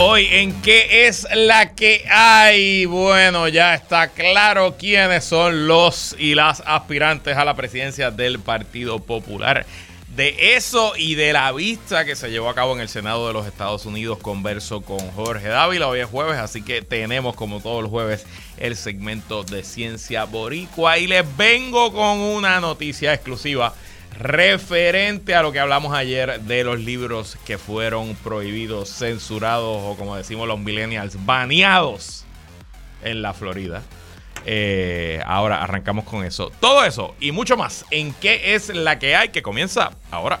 Hoy en qué es la que hay. Bueno, ya está claro quiénes son los y las aspirantes a la presidencia del Partido Popular. De eso y de la vista que se llevó a cabo en el Senado de los Estados Unidos, converso con Jorge Dávila. Hoy es jueves, así que tenemos como todos los jueves el segmento de Ciencia Boricua y les vengo con una noticia exclusiva referente a lo que hablamos ayer de los libros que fueron prohibidos, censurados o como decimos los millennials, baneados en la Florida. Eh, ahora arrancamos con eso. Todo eso y mucho más en qué es la que hay que comienza ahora.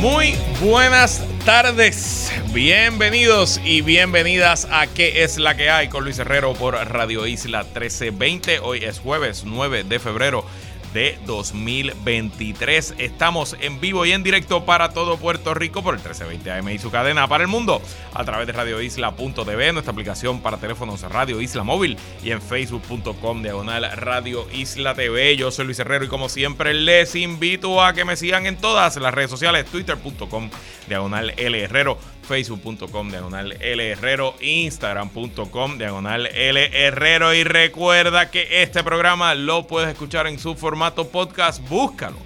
Muy buenas tardes, bienvenidos y bienvenidas a ¿Qué es la que hay? con Luis Herrero por Radio Isla 1320. Hoy es jueves 9 de febrero de 2023. Estamos en vivo y en directo para todo Puerto Rico por el 1320 AM y su cadena para el mundo a través de radioisla.tv, nuestra aplicación para teléfonos Radio Isla Móvil y en facebook.com diagonal Radio Isla TV. Yo soy Luis Herrero y como siempre les invito a que me sigan en todas las redes sociales, twitter.com diagonal L Herrero facebook.com diagonal L Herrero, instagram.com diagonal L Herrero. Y recuerda que este programa lo puedes escuchar en su formato podcast, búscalo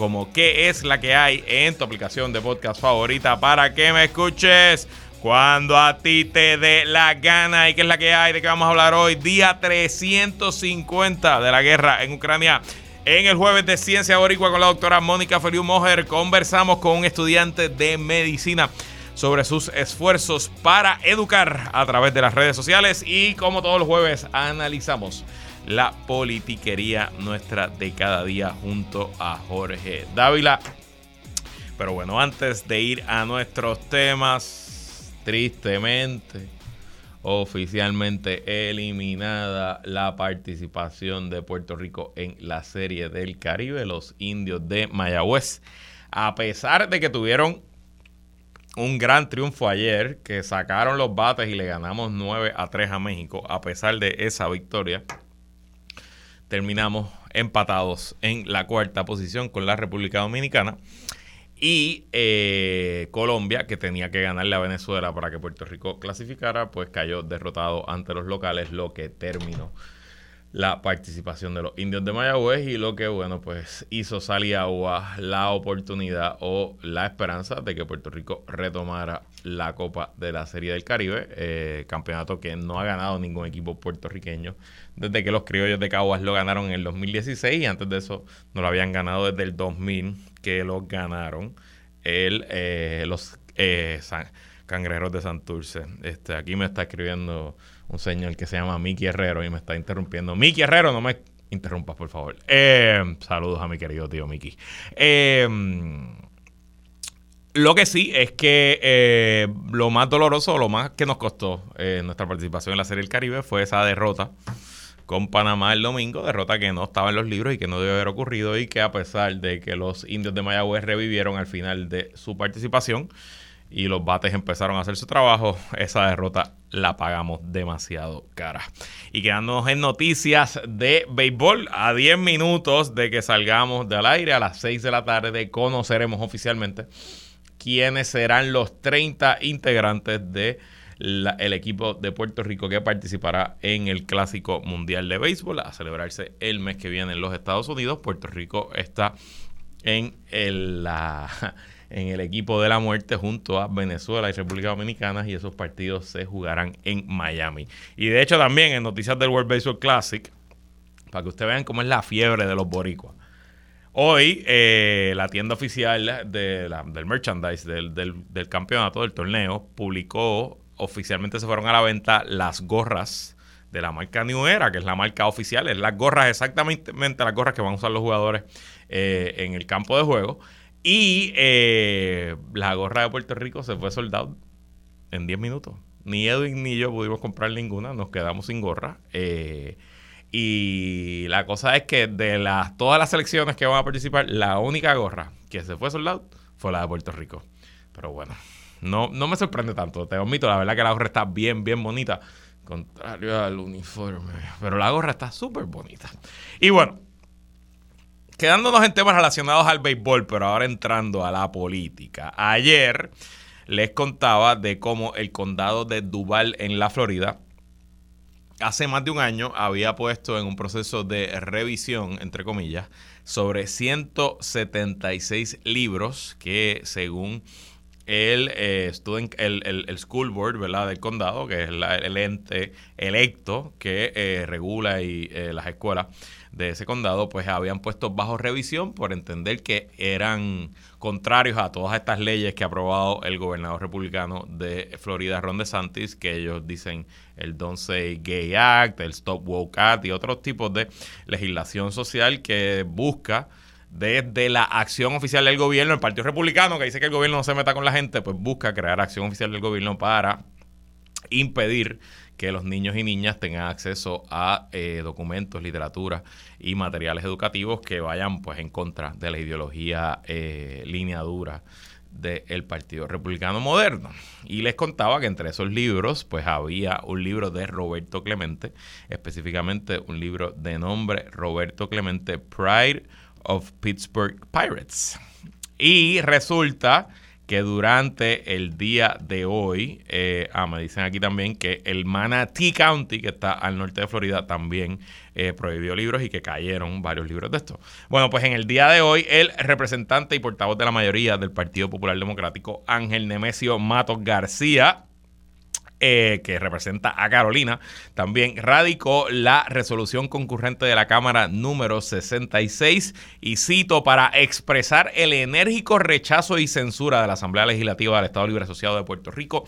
como qué es la que hay en tu aplicación de podcast favorita para que me escuches cuando a ti te dé la gana. Y qué es la que hay, de qué vamos a hablar hoy, día 350 de la guerra en Ucrania. En el jueves de Ciencia Boricua con la doctora Mónica Feliu Mojer conversamos con un estudiante de medicina sobre sus esfuerzos para educar a través de las redes sociales y como todos los jueves analizamos la politiquería nuestra de cada día junto a Jorge Dávila. Pero bueno, antes de ir a nuestros temas, tristemente, oficialmente eliminada la participación de Puerto Rico en la Serie del Caribe, los indios de Mayagüez. A pesar de que tuvieron un gran triunfo ayer, que sacaron los bates y le ganamos 9 a 3 a México. A pesar de esa victoria, terminamos empatados en la cuarta posición con la República Dominicana. Y eh, Colombia, que tenía que ganarle a Venezuela para que Puerto Rico clasificara, pues cayó derrotado ante los locales, lo que terminó la participación de los indios de Mayagüez y lo que, bueno, pues hizo salir agua la oportunidad o la esperanza de que Puerto Rico retomara la Copa de la Serie del Caribe, eh, campeonato que no ha ganado ningún equipo puertorriqueño desde que los criollos de Caguas lo ganaron en el 2016 y antes de eso no lo habían ganado desde el 2000 que lo ganaron el, eh, los eh, cangrejeros de Santurce. Este, aquí me está escribiendo un señor que se llama Miki Herrero y me está interrumpiendo. Miki Herrero, no me interrumpas, por favor. Eh, saludos a mi querido tío Miki. Eh, lo que sí es que eh, lo más doloroso, lo más que nos costó nuestra participación en la Serie del Caribe fue esa derrota con Panamá el domingo, derrota que no estaba en los libros y que no debe haber ocurrido y que a pesar de que los indios de Mayagüez revivieron al final de su participación, y los bates empezaron a hacer su trabajo, esa derrota la pagamos demasiado cara. Y quedándonos en noticias de béisbol, a 10 minutos de que salgamos del aire, a las 6 de la tarde, conoceremos oficialmente quiénes serán los 30 integrantes de el equipo de Puerto Rico que participará en el Clásico Mundial de Béisbol a celebrarse el mes que viene en los Estados Unidos. Puerto Rico está en la en el equipo de la muerte junto a Venezuela y República Dominicana y esos partidos se jugarán en Miami. Y de hecho también en noticias del World Baseball Classic, para que ustedes vean cómo es la fiebre de los boricuas. Hoy eh, la tienda oficial de del merchandise del, del, campeonato, del torneo, publicó, oficialmente se fueron a la venta las gorras de la marca New Era, que es la marca oficial, es las gorras exactamente las gorras que van a usar los jugadores eh, en el campo de juego. Y eh, la gorra de Puerto Rico se fue soldado en 10 minutos. Ni Edwin ni yo pudimos comprar ninguna, nos quedamos sin gorra. Eh, Y la cosa es que de las, todas las selecciones que van a participar, la única gorra que se fue soldado fue la de Puerto Rico. Pero bueno, no, no me sorprende tanto, te admito, la verdad que la gorra está bien, bien bonita, contrario al uniforme, pero la gorra está súper bonita. Y bueno, quedándonos en temas relacionados al béisbol, pero ahora entrando a la política. Ayer les contaba de cómo el condado de Duval en la Florida hace más de un año había puesto en un proceso de revisión, entre comillas, sobre 176 libros que según el, eh, el, el, School Board ¿verdad? del condado, que es el ente electo que eh, regula y, eh, las escuelas de ese condado, pues habían puesto bajo revisión por entender que eran contrarios a todas estas leyes que ha aprobado el gobernador republicano de Florida, Ron DeSantis, que ellos dicen el Don't Say Gay Act, el Stop Woke Act y otros tipos de legislación social que busca desde la acción oficial del gobierno, el Partido Republicano, que dice que el gobierno no se meta con la gente, pues busca crear acción oficial del gobierno para impedir que los niños y niñas tengan acceso a eh, documentos, literatura y materiales educativos que vayan pues en contra de la ideología eh, lineadura del Partido Republicano Moderno. Y les contaba que entre esos libros, pues había un libro de Roberto Clemente, específicamente un libro de nombre Roberto Clemente Pride of Pittsburgh Pirates. Y resulta que durante el día de hoy, eh, ah, me dicen aquí también que el Manatee County, que está al norte de Florida, también eh, prohibió libros y que cayeron varios libros de estos. Bueno, pues en el día de hoy, el representante y portavoz de la mayoría del Partido Popular Democrático, Ángel Nemesio Matos García, eh, que representa a Carolina, también radicó la resolución concurrente de la Cámara número 66 y cito para expresar el enérgico rechazo y censura de la Asamblea Legislativa del Estado Libre Asociado de Puerto Rico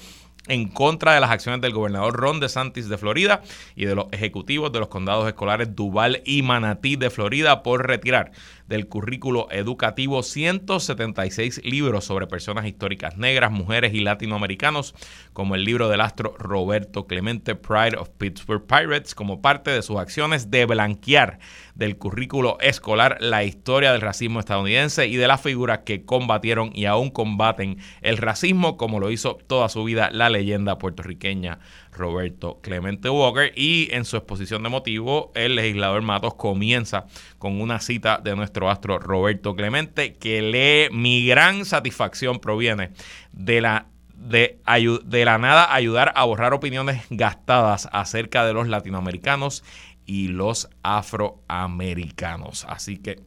en contra de las acciones del gobernador Ron DeSantis de Florida y de los ejecutivos de los condados escolares Duval y Manatí de Florida por retirar del currículo educativo. 176 libros sobre personas históricas negras, mujeres y latinoamericanos, como el libro del astro Roberto Clemente Pride of Pittsburgh Pirates, como parte de sus acciones de blanquear del currículo escolar la historia del racismo estadounidense y de las figuras que combatieron y aún combaten el racismo, como lo hizo toda su vida la leyenda puertorriqueña Roberto Clemente Walker. Y en su exposición de motivo, el legislador Matos comienza con una cita de nuestro astro Roberto Clemente que lee mi gran satisfacción proviene de la de, de la nada ayudar a borrar opiniones gastadas acerca de los latinoamericanos y los afroamericanos. Así que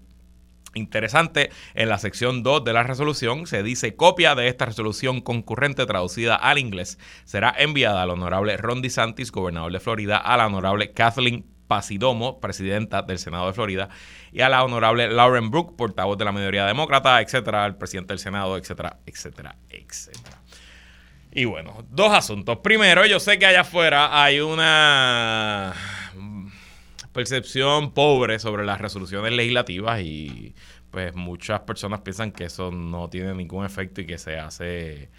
Interesante, en la sección 2 de la resolución se dice copia de esta resolución concurrente traducida al inglés será enviada al honorable Ron DeSantis, gobernador de Florida, a la honorable Kathleen Pasidomo, presidenta del Senado de Florida, y a la honorable Lauren Brooke, portavoz de la mayoría demócrata, etcétera, al presidente del Senado, etcétera, etcétera, etcétera. Y bueno, dos asuntos. Primero, yo sé que allá afuera hay una percepción pobre sobre las resoluciones legislativas y pues muchas personas piensan que eso no tiene ningún efecto y que se hace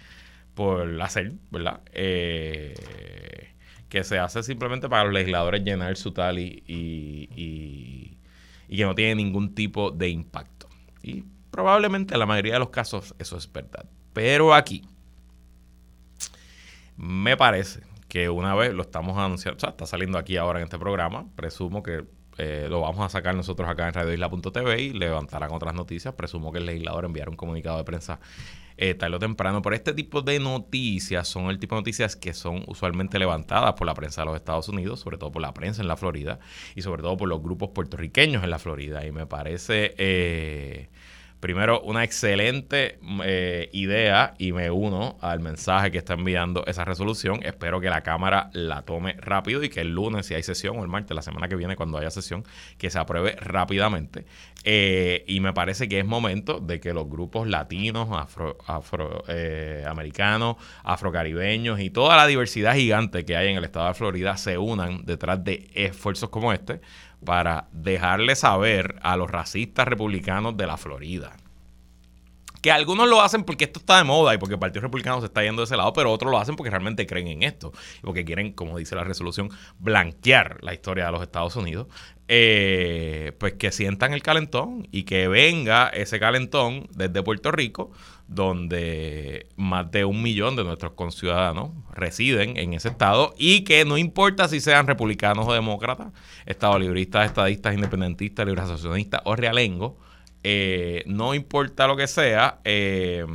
por hacer, ¿verdad? Eh, que se hace simplemente para los legisladores llenar su tal y, y, y, que no tiene ningún tipo de impacto. Y probablemente en la mayoría de los casos eso es verdad. Pero aquí me parece que una vez lo estamos anunciando, o sea, está saliendo aquí ahora en este programa, presumo que eh, lo vamos a sacar nosotros acá en radioisla.tv y levantarán otras noticias, presumo que el legislador enviará un comunicado de prensa eh, o temprano, pero este tipo de noticias son el tipo de noticias que son usualmente levantadas por la prensa de los Estados Unidos, sobre todo por la prensa en la Florida y sobre todo por los grupos puertorriqueños en la Florida, y me parece... Eh, Primero, una excelente eh, idea y me uno al mensaje que está enviando esa resolución. Espero que la Cámara la tome rápido y que el lunes, si hay sesión, o el martes, la semana que viene, cuando haya sesión, que se apruebe rápidamente. Eh, y me parece que es momento de que los grupos latinos, afroamericanos, afro, eh, afrocaribeños y toda la diversidad gigante que hay en el estado de Florida se unan detrás de esfuerzos como este para dejarle saber a los racistas republicanos de la Florida que algunos lo hacen porque esto está de moda y porque el Partido Republicano se está yendo de ese lado, pero otros lo hacen porque realmente creen en esto y porque quieren, como dice la resolución, blanquear la historia de los Estados Unidos. Eh, pues que sientan el calentón y que venga ese calentón desde Puerto Rico, donde más de un millón de nuestros conciudadanos residen en ese estado y que no importa si sean republicanos o demócratas, estado libristas, estadistas, independentistas, libre asociacionistas o realengos, eh, no importa lo que sea, eh,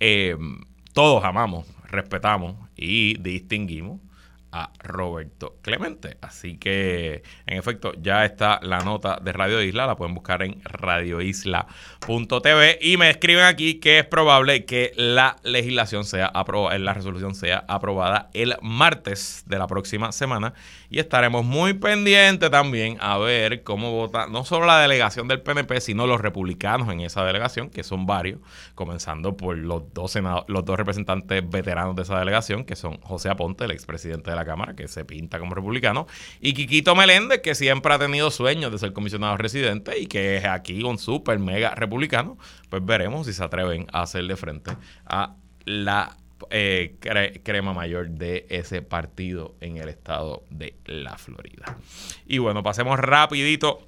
eh, todos amamos, respetamos y distinguimos a Roberto Clemente. Así que, en efecto, ya está la nota de Radio Isla, la pueden buscar en radioisla.tv y me escriben aquí que es probable que la legislación sea aprobada, la resolución sea aprobada el martes de la próxima semana. Y estaremos muy pendientes también a ver cómo vota no solo la delegación del PNP, sino los republicanos en esa delegación, que son varios, comenzando por los dos, los dos representantes veteranos de esa delegación, que son José Aponte, el expresidente de la Cámara, que se pinta como republicano, y Quiquito Meléndez, que siempre ha tenido sueños de ser comisionado residente y que es aquí un súper mega republicano, pues veremos si se atreven a hacerle frente a la eh, crema mayor de ese partido en el estado de la Florida. Y bueno, pasemos rapidito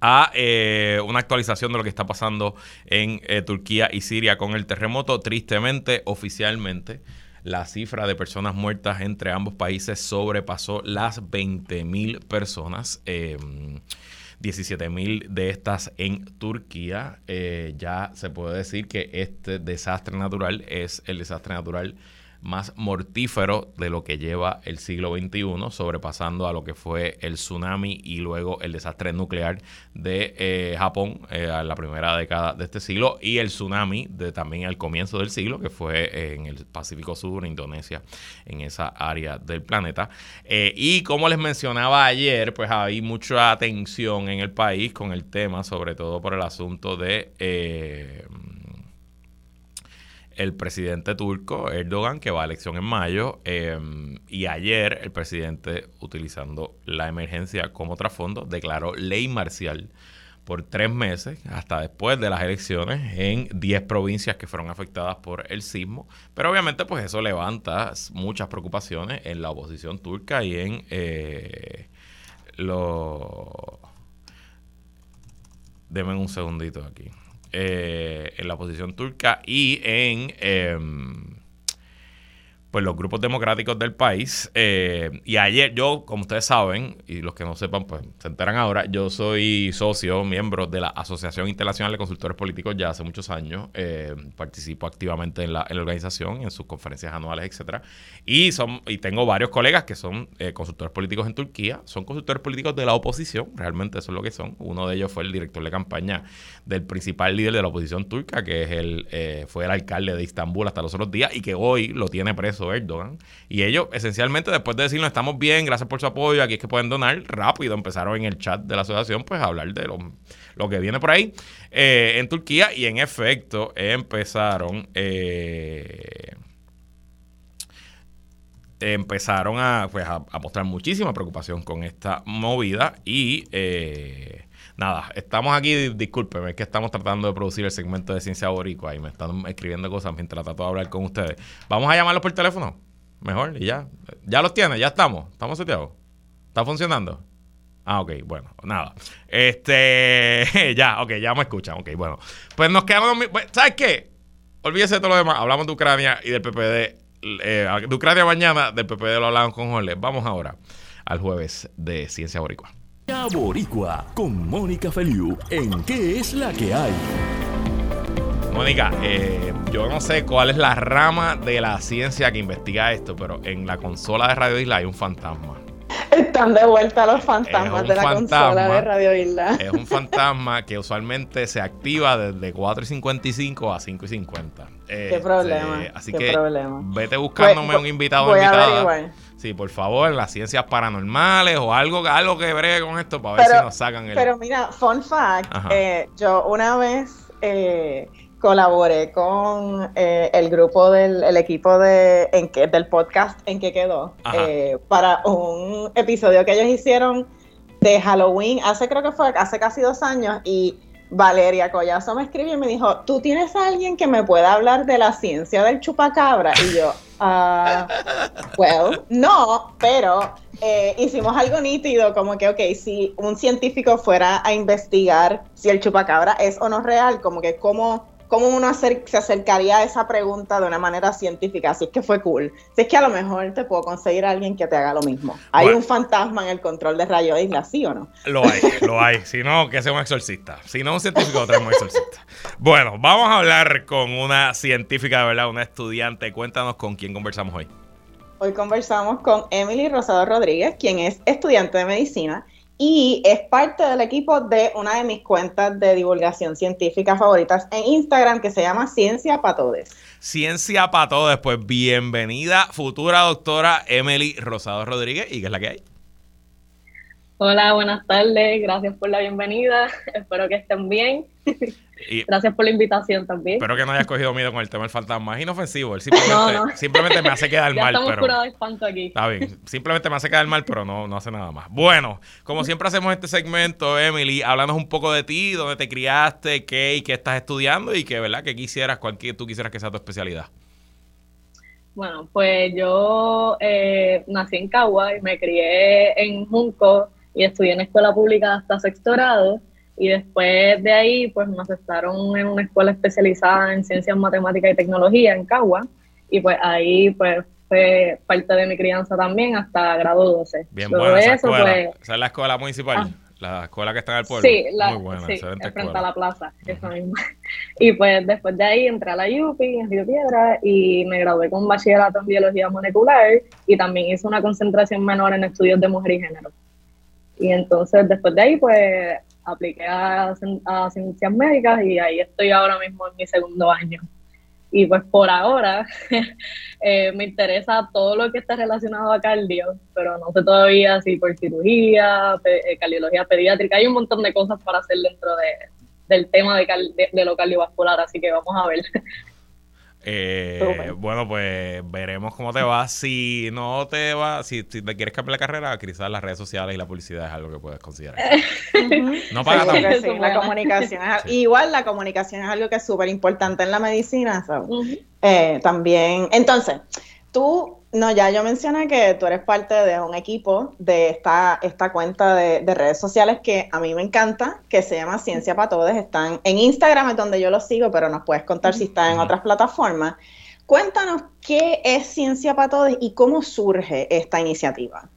a eh, una actualización de lo que está pasando en eh, Turquía y Siria con el terremoto. Tristemente, oficialmente, la cifra de personas muertas entre ambos países sobrepasó las 20.000 personas. 17 mil de estas en Turquía. Eh, ya se puede decir que este desastre natural es el desastre natural más mortífero de lo que lleva el siglo XXI, sobrepasando a lo que fue el tsunami y luego el desastre nuclear de eh, Japón eh, a la primera década de este siglo y el tsunami de también al comienzo del siglo, que fue en el Pacífico Sur, Indonesia, en esa área del planeta. Eh, y como les mencionaba ayer, pues hay mucha atención en el país con el tema, sobre todo por el asunto de el presidente turco Erdogan, que va a elección en mayo, em, y ayer el presidente, utilizando la emergencia como trasfondo, declaró ley marcial por tres meses, hasta después de las elecciones, en 10 provincias que fueron afectadas por el sismo. Pero obviamente, pues eso levanta muchas preocupaciones en la oposición turca y en eh, los... Deme un segundito aquí. Eh, en la oposición turca y en em, pues los grupos democráticos del país. Eh, y ayer yo, como ustedes saben, y los que no sepan, pues se enteran ahora, yo soy socio, miembro de la Asociación Internacional de Consultores Políticos ya hace muchos años. Eh, participo activamente en la, en la, organización, en sus conferencias anuales, etcétera. Y, son, y tengo varios colegas que son eh, consultores políticos en Turquía. Son consultores políticos de la oposición, realmente eso es lo que son. Uno de ellos fue el director de campaña del principal líder de la oposición turca, que es el, fue el alcalde de Istambul hasta los otros días y que hoy lo tiene preso Erdogan. Y ellos, esencialmente, después de decirnos estamos bien, gracias por su apoyo, aquí es que pueden donar, rápido empezaron en el chat de la asociación, pues a hablar de lo, que viene por ahí eh, en Turquía. Y en efecto, empezaron. Eh, empezaron a, pues, a, mostrar muchísima preocupación con esta movida y eh, nada, estamos aquí, discúlpeme, es que estamos tratando de producir el segmento de Ciencia Boricua y me están escribiendo cosas mientras trato de hablar con ustedes. Vamos a llamarlos por teléfono, mejor, y ya. Ya los tiene, ya estamos, estamos seteados. ¿Está funcionando? Ah, ok, bueno, nada. Este, ya, ok, ya me escuchan, ok, bueno. Pues nos quedamos, pues, ¿sabes qué? Olvídese de todo lo demás, hablamos de Ucrania y del PPD. Eh, de Ucrania mañana, del PPD lo hablamos con Jorge. Vamos ahora al jueves de Ciencia Boricua. Boricua con Mónica Feliu en ¿Qué es la que hay? Mónica, eh, yo no sé cuál es la rama de la ciencia que investiga esto, pero en la consola de Radio Isla hay un fantasma. Están de vuelta los fantasmas de la consola de Radio Isla. Es un fantasma que usualmente se activa desde 4 y 55 a 5 y 50. qué problema. Este, así que vete buscándome pues, un invitado o invitada. Sí, por favor, las ciencias paranormales o algo, algo que bregue con esto para ver si nos sacan el. Pero mira, fun fact: eh, yo una vez eh, colaboré con eh, el grupo del el equipo de, en que, del podcast en que quedó para un episodio que ellos hicieron de Halloween hace creo que fue hace casi dos años y Valeria Collazo me escribió y me dijo, ¿tú tienes a alguien que me pueda hablar de la ciencia del chupacabra? Y yo, ah, well, no, pero eh, hicimos algo nítido, como que, ok, si un científico fuera a investigar si el chupacabra es o no real, como que cómo cómo uno se acercaría a esa pregunta de una manera científica. Así es que fue cool. Si es que a lo mejor te puedo conseguir a alguien que te haga lo mismo. ¿Hay un fantasma en el control de rayo isla, sí o no? Lo hay, lo hay. Si no, que sea un exorcista. Si no, un científico, tenemos un exorcista. Bueno, vamos a hablar con una científica, de verdad, una estudiante. Cuéntanos con quién conversamos hoy. Hoy conversamos con Emily Rosado Rodríguez, quien es estudiante de medicina y es parte del equipo de una de mis cuentas de divulgación científica favoritas en Instagram que se llama Ciencia para Todos. Ciencia para Todos, pues bienvenida futura doctora Emily Rosado Rodríguez y qué es la que hay. Hola, buenas tardes, gracias por la bienvenida, espero que estén bien. Gracias por la invitación también. Espero que no hayas cogido miedo con el tema del fantasma. Es inofensivo. simplemente, me hace quedar mal. Estamos pero, de espanto aquí. Está bien. Simplemente me hace quedar mal, pero no, no hace nada más. Bueno, como siempre hacemos este segmento, Emily, háblanos un poco de ti, dónde te criaste, qué y qué estás estudiando y qué, ¿verdad? ¿Qué quisieras, cuál tú quisieras que sea tu especialidad? Bueno, pues yo eh, nací en Cagua y me crié en Junco y estudié en escuela pública hasta sexto grado y después de ahí, pues me aceptaron en una escuela especializada en ciencias, matemáticas y tecnología en Cagua. Y pues ahí, pues fue parte de mi crianza también hasta grado 12. Bien buena esa escuela. Pues, esa es la escuela municipal. Ah. la escuela que está en el pueblo. Sí, la, Muy buena, sí frente a la plaza, esa misma. Y pues después de ahí entré a la UPI en Río Piedra y me gradué con bachillerato en biología molecular y también hice una concentración menor en estudios de mujer y género. Y entonces después de ahí pues apliqué a, ciencias médicas y ahí estoy ahora mismo en mi segundo año. Y pues por ahora eh, me interesa todo lo que está relacionado a cardio, pero no sé todavía si por cirugía, eh, cardiología pediátrica, hay un montón de cosas para hacer dentro de, del tema de, de, lo cardiovascular, así que vamos a ver. Eh, bueno, pues veremos cómo te va. Si no te va, si, te quieres cambiar la carrera, quizás las redes sociales y la publicidad es algo que puedes considerar. no paga tanto. la comunicación igual la comunicación es algo que es súper importante en la medicina. Eh, también, entonces, tú no, ya yo mencioné que tú eres parte de un equipo de esta, esta cuenta de, redes sociales que a mí me encanta, que se llama Ciencia para Todos. Están en Instagram, es donde yo lo sigo, pero nos puedes contar si están en otras plataformas. Cuéntanos qué es Ciencia para Todos y cómo surge esta iniciativa.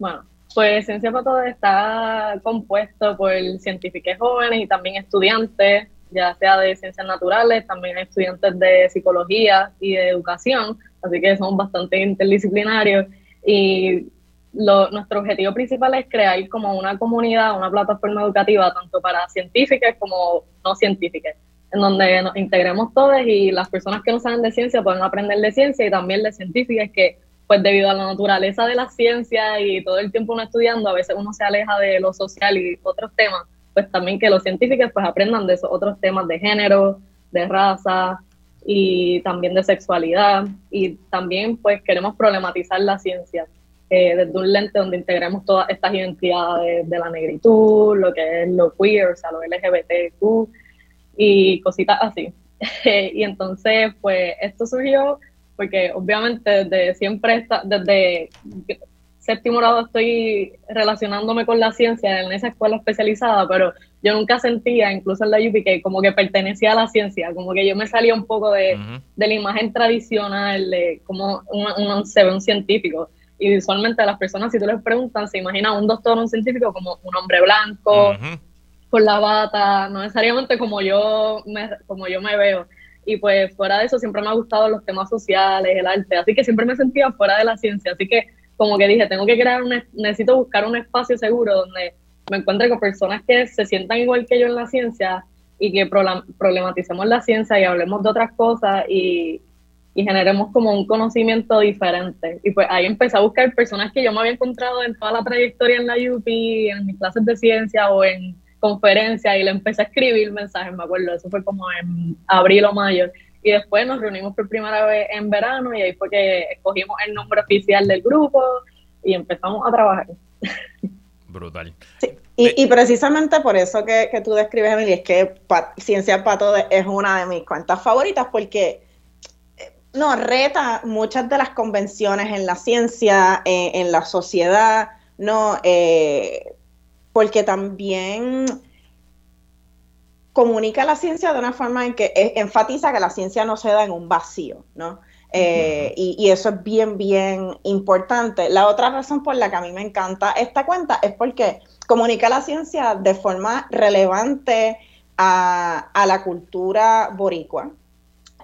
Bueno, pues Ciencia para Todos está compuesto por científicos jóvenes y también estudiantes, ya sea de ciencias naturales, también estudiantes de psicología y de educación así que somos bastante interdisciplinarios y nuestro objetivo principal es crear como una comunidad, una plataforma educativa, tanto para científicas como no científicas, en donde nos integremos todos y las personas que no saben de ciencia pueden aprender de ciencia y también de científicas que pues debido a la naturaleza de la ciencia y todo el tiempo uno estudiando, a veces uno se aleja de lo social y otros temas, pues también que los científicos pues aprendan de esos otros temas de género, de raza, y también de sexualidad y también pues queremos problematizar la ciencia eh, desde un lente donde integremos todas estas identidades de la negritud, lo que es lo queer, o sea, lo LGBTQ y cositas así. y entonces pues esto surgió porque obviamente desde siempre, está, desde séptimo grado estoy relacionándome con la ciencia en esa escuela especializada, pero yo nunca sentía, incluso en la UP, que como que pertenecía a la ciencia, como que yo me salía un poco de, de la imagen tradicional de cómo un, se ve un científico. Y visualmente a las personas, si tú les preguntas, se imagina un doctor, un científico como un hombre blanco, con la bata, no necesariamente como yo me, como yo me veo. Y pues fuera de eso siempre me ha gustado los temas sociales, el arte, así que siempre me sentía fuera de la ciencia, así que como que dije, tengo que crear un, necesito buscar un espacio seguro donde me encuentre con personas que se sientan igual que yo en la ciencia y que problematicemos la ciencia y hablemos de otras cosas y, y generemos como un conocimiento diferente. Y pues ahí empecé a buscar personas que yo me había encontrado en toda la trayectoria en la UP, en mis clases de ciencia o en conferencias y le empecé a escribir mensajes, me acuerdo, eso fue como en abril o mayo. Y después nos reunimos por primera vez en verano y ahí fue que escogimos el nombre oficial del grupo y empezamos a trabajar. Brutal. Y, precisamente por eso que, tú describes, Emily, es que Ciencia para Todos es una de mis cuentas favoritas porque eh, no reta muchas de las convenciones en la ciencia, eh, en la sociedad, no, eh, porque también comunica la ciencia de una forma en que enfatiza que la ciencia no se da en un vacío, ¿no? y, y, eso es bien, bien importante. La otra razón por la que a mí me encanta esta cuenta es porque comunica la ciencia de forma relevante a, la cultura boricua.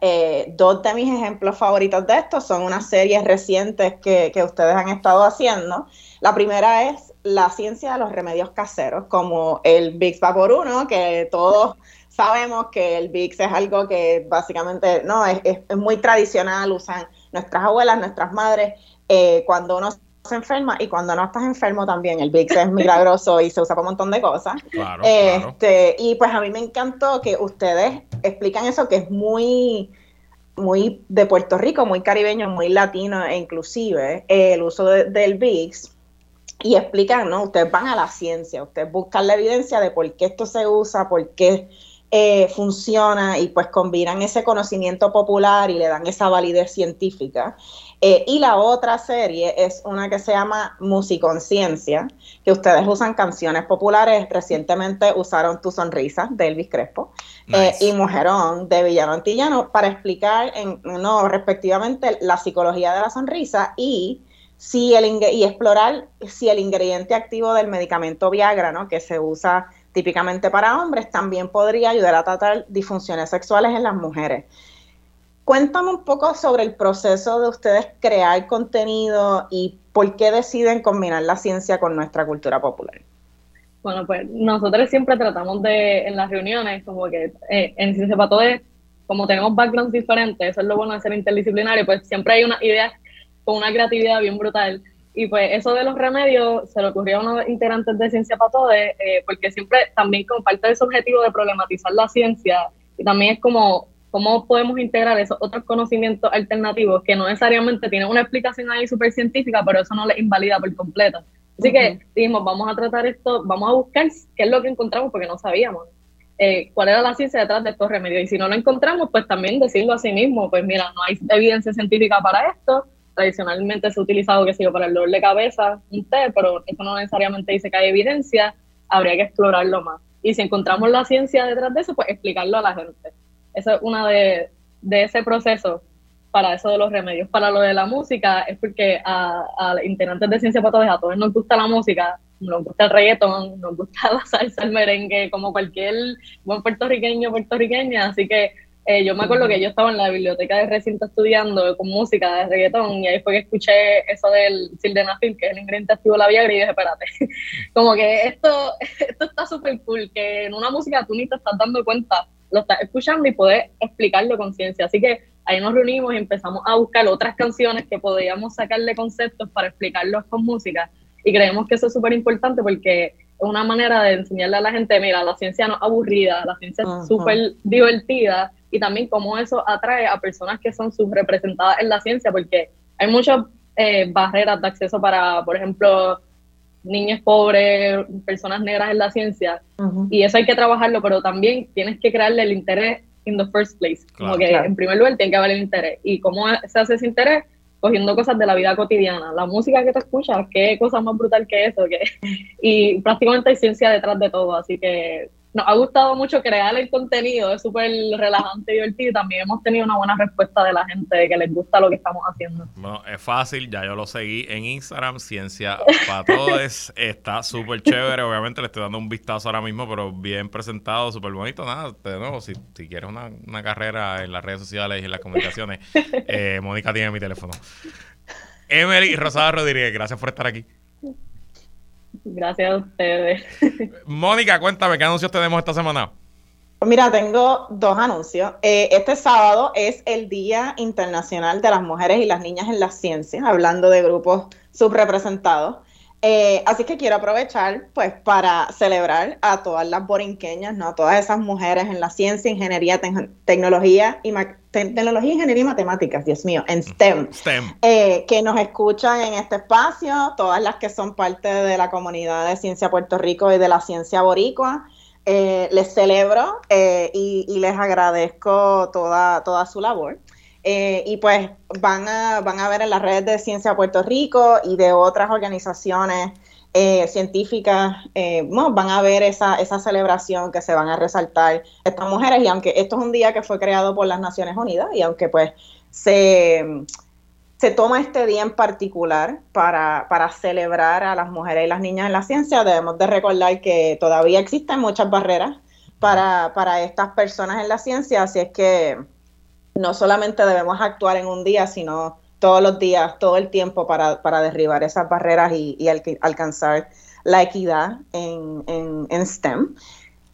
Eh, dos de mis ejemplos favoritos de esto son unas series recientes que, ustedes han estado haciendo. La primera es la ciencia de los remedios caseros, como el Vicks Vapor 1, que todos sabemos que el Vicks es algo que básicamente no es, es, muy tradicional, usan nuestras abuelas, nuestras madres, eh, cuando uno se enferma y cuando no estás enfermo también. El Vicks es milagroso y se usa para un montón de cosas. este, Y pues a mí me encantó que ustedes explican eso que es muy muy de Puerto Rico, muy caribeño, muy latino e inclusive el uso del VIX y explican, ¿no? Ustedes van a la ciencia, ustedes buscan la evidencia de por qué esto se usa, por qué eh, funciona y pues combinan ese conocimiento popular y le dan esa validez científica. Eh, y la otra serie es una que se llama Musiconciencia, que ustedes usan canciones populares. Recientemente usaron Tu Sonrisa de Elvis Crespo eh, y Mujerón de Villano Antillano para explicar, en, no, respectivamente, la psicología de la sonrisa y si el y explorar si el ingrediente activo del medicamento Viagra, ¿no? que se usa típicamente para hombres, también podría ayudar a tratar disfunciones sexuales en las mujeres. Cuéntame un poco sobre el proceso de ustedes crear contenido y por qué deciden combinar la ciencia con nuestra cultura popular. Bueno, pues nosotros siempre tratamos de, en las reuniones, como que eh, en Ciencia para Todos, como tenemos backgrounds diferentes, eso es lo bueno de ser interdisciplinario, pues siempre hay una idea con una creatividad bien brutal. Y pues eso de los remedios se le ocurrió a unos integrantes de Ciencia para Todos, eh, porque siempre también como parte de ese objetivo de problematizar la ciencia, y también es como cómo podemos integrar esos otros conocimientos alternativos que no necesariamente tienen una explicación ahí súper científica, pero eso no les invalida por completo. Así que dijimos, vamos a tratar esto, vamos a buscar qué es lo que encontramos porque no sabíamos. Eh, cuál era la ciencia detrás de estos remedios. Y si no lo encontramos, pues también decirlo a sí mismo, pues mira, no hay evidencia científica para esto, tradicionalmente se ha utilizado, que sé para el dolor de cabeza, un té, pero eso no necesariamente dice que hay evidencia, habría que explorarlo más. Y si encontramos la ciencia detrás de eso, pues explicarlo a la gente. Eso es una de, ese proceso para eso de los remedios. Para lo de la música es porque a, a integrantes de Ciencia Todos, a todos nos gusta la música, nos gusta el reggaetón, nos gusta la salsa, el merengue, como cualquier buen puertorriqueño puertorriqueña, así que eh, yo me acuerdo que yo estaba en la biblioteca de recinto estudiando con música de reggaetón y ahí fue que escuché eso del sildenafil, que es el ingrediente activo de la Viagra, y dije, espérate, como que esto, esto está súper cool, que en una música tú ni te estás dando cuenta lo estás escuchando y puedes explicarlo con ciencia. Así que ahí nos reunimos y empezamos a buscar otras canciones que podíamos sacarle conceptos para explicarlos con música. Y creemos que eso es súper importante porque una manera de enseñarle a la gente, mira, la ciencia no es aburrida, la ciencia es súper divertida. Y también cómo eso atrae a personas que son subrepresentadas en la ciencia, porque hay muchas eh, barreras de acceso para, por ejemplo, niños pobres, personas negras en la ciencia, y eso hay que trabajarlo, pero también tienes que crearle el interés in the first place, como que en primer lugar tiene que haber el interés, y cómo se hace ese interés, cogiendo cosas de la vida cotidiana, la música que te escuchas, qué cosa más brutal que eso, que, y prácticamente hay ciencia detrás de todo, así que nos ha gustado mucho crear el contenido, es súper relajante y divertido. También hemos tenido una buena respuesta de la gente de que les gusta lo que estamos haciendo. Bueno, es fácil, ya yo lo seguí en Instagram, Ciencia para Todos. Está súper chévere, obviamente le estoy dando un vistazo ahora mismo, pero bien presentado, súper bonito. Nada, de nuevo, si, si quieres una, una, carrera en las redes sociales y en las comunicaciones, eh, Mónica tiene mi teléfono. Emily Rosada Rodríguez, gracias por estar aquí. Gracias a ustedes. Mónica, cuéntame, ¿qué anuncios tenemos esta semana? Mira, tengo dos anuncios. Eh, este sábado es el Día Internacional de las Mujeres y las Niñas en la Ciencia, hablando de grupos subrepresentados. Eh, así que quiero aprovechar pues para celebrar a todas las borinqueñas, ¿no? todas esas mujeres en la ciencia, ingeniería, tecnología y tecnología, ingeniería y matemáticas, Dios mío, en STEM, eh, que nos escuchan en este espacio, todas las que son parte de la comunidad de Ciencia Puerto Rico y de la ciencia boricua. Eh, les celebro eh, y, les agradezco toda, toda su labor. y pues van a, van a ver en las redes de Ciencia Puerto Rico y de otras organizaciones eh, científicas eh, van a ver esa, esa celebración que se van a resaltar estas mujeres. Y aunque esto es un día que fue creado por las Naciones Unidas y aunque pues se, se toma este día en particular para, para celebrar a las mujeres y las niñas en la ciencia, debemos de recordar que todavía existen muchas barreras para, para estas personas en la ciencia, así es que no solamente debemos actuar en un día, sino todos los días, todo el tiempo para, para derribar esas barreras y, alcanzar la equidad en, en, STEM.